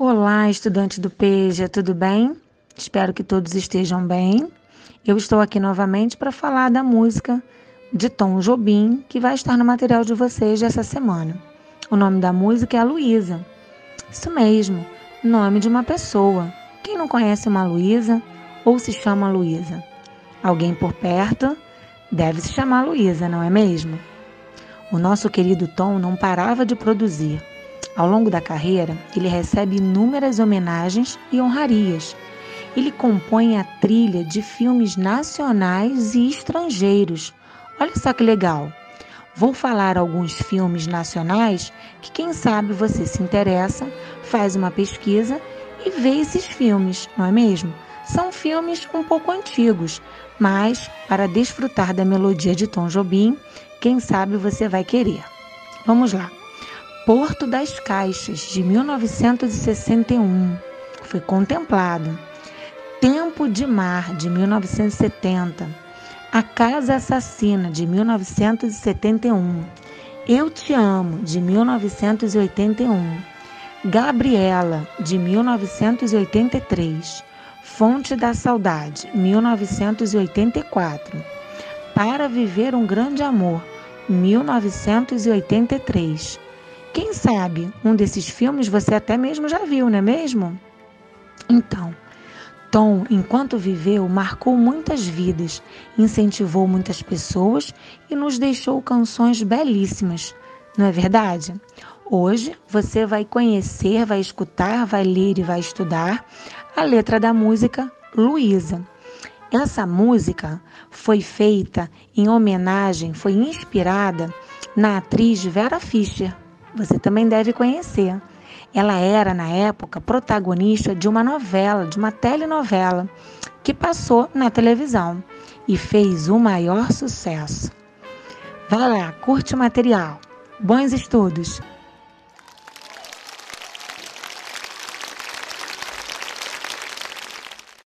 Olá, estudante do PEJA, tudo bem? Espero que todos estejam bem. Eu estou aqui novamente para falar da música de Tom Jobim, que vai estar no material de vocês dessa semana. O nome da música é a Luísa. Isso mesmo, nome de uma pessoa. Quem não conhece uma Luísa ou se chama Luísa? Alguém por perto deve se chamar Luísa, não é mesmo? O nosso querido Tom não parava de produzir. Ao longo da carreira, ele recebe inúmeras homenagens e honrarias. Ele compõe a trilha de filmes nacionais e estrangeiros. Olha só que legal! Vou falar alguns filmes nacionais que, quem sabe, você se interessa, faz uma pesquisa e vê esses filmes, não é mesmo? São filmes um pouco antigos, mas para desfrutar da melodia de Tom Jobim, quem sabe você vai querer. Vamos lá. Porto das Caixas, de 1961, foi contemplado. Tempo de Mar, de 1970. A Casa Assassina, de 1971. Eu Te Amo, de 1981. Gabriela, de 1983. Fonte da Saudade, 1984. Para Viver um Grande Amor, 1983. Quem sabe um desses filmes você até mesmo já viu, não é mesmo? Então, Tom, enquanto viveu, marcou muitas vidas, incentivou muitas pessoas e nos deixou canções belíssimas, não é verdade? Hoje você vai conhecer, vai escutar, vai ler e vai estudar a letra da música Luísa. Essa música foi feita em homenagem, foi inspirada na atriz Vera Fischer, você também deve conhecer. Ela era, na época, protagonista de uma novela, de uma telenovela, que passou na televisão e fez o maior sucesso. Vai lá, curte o material. Bons estudos!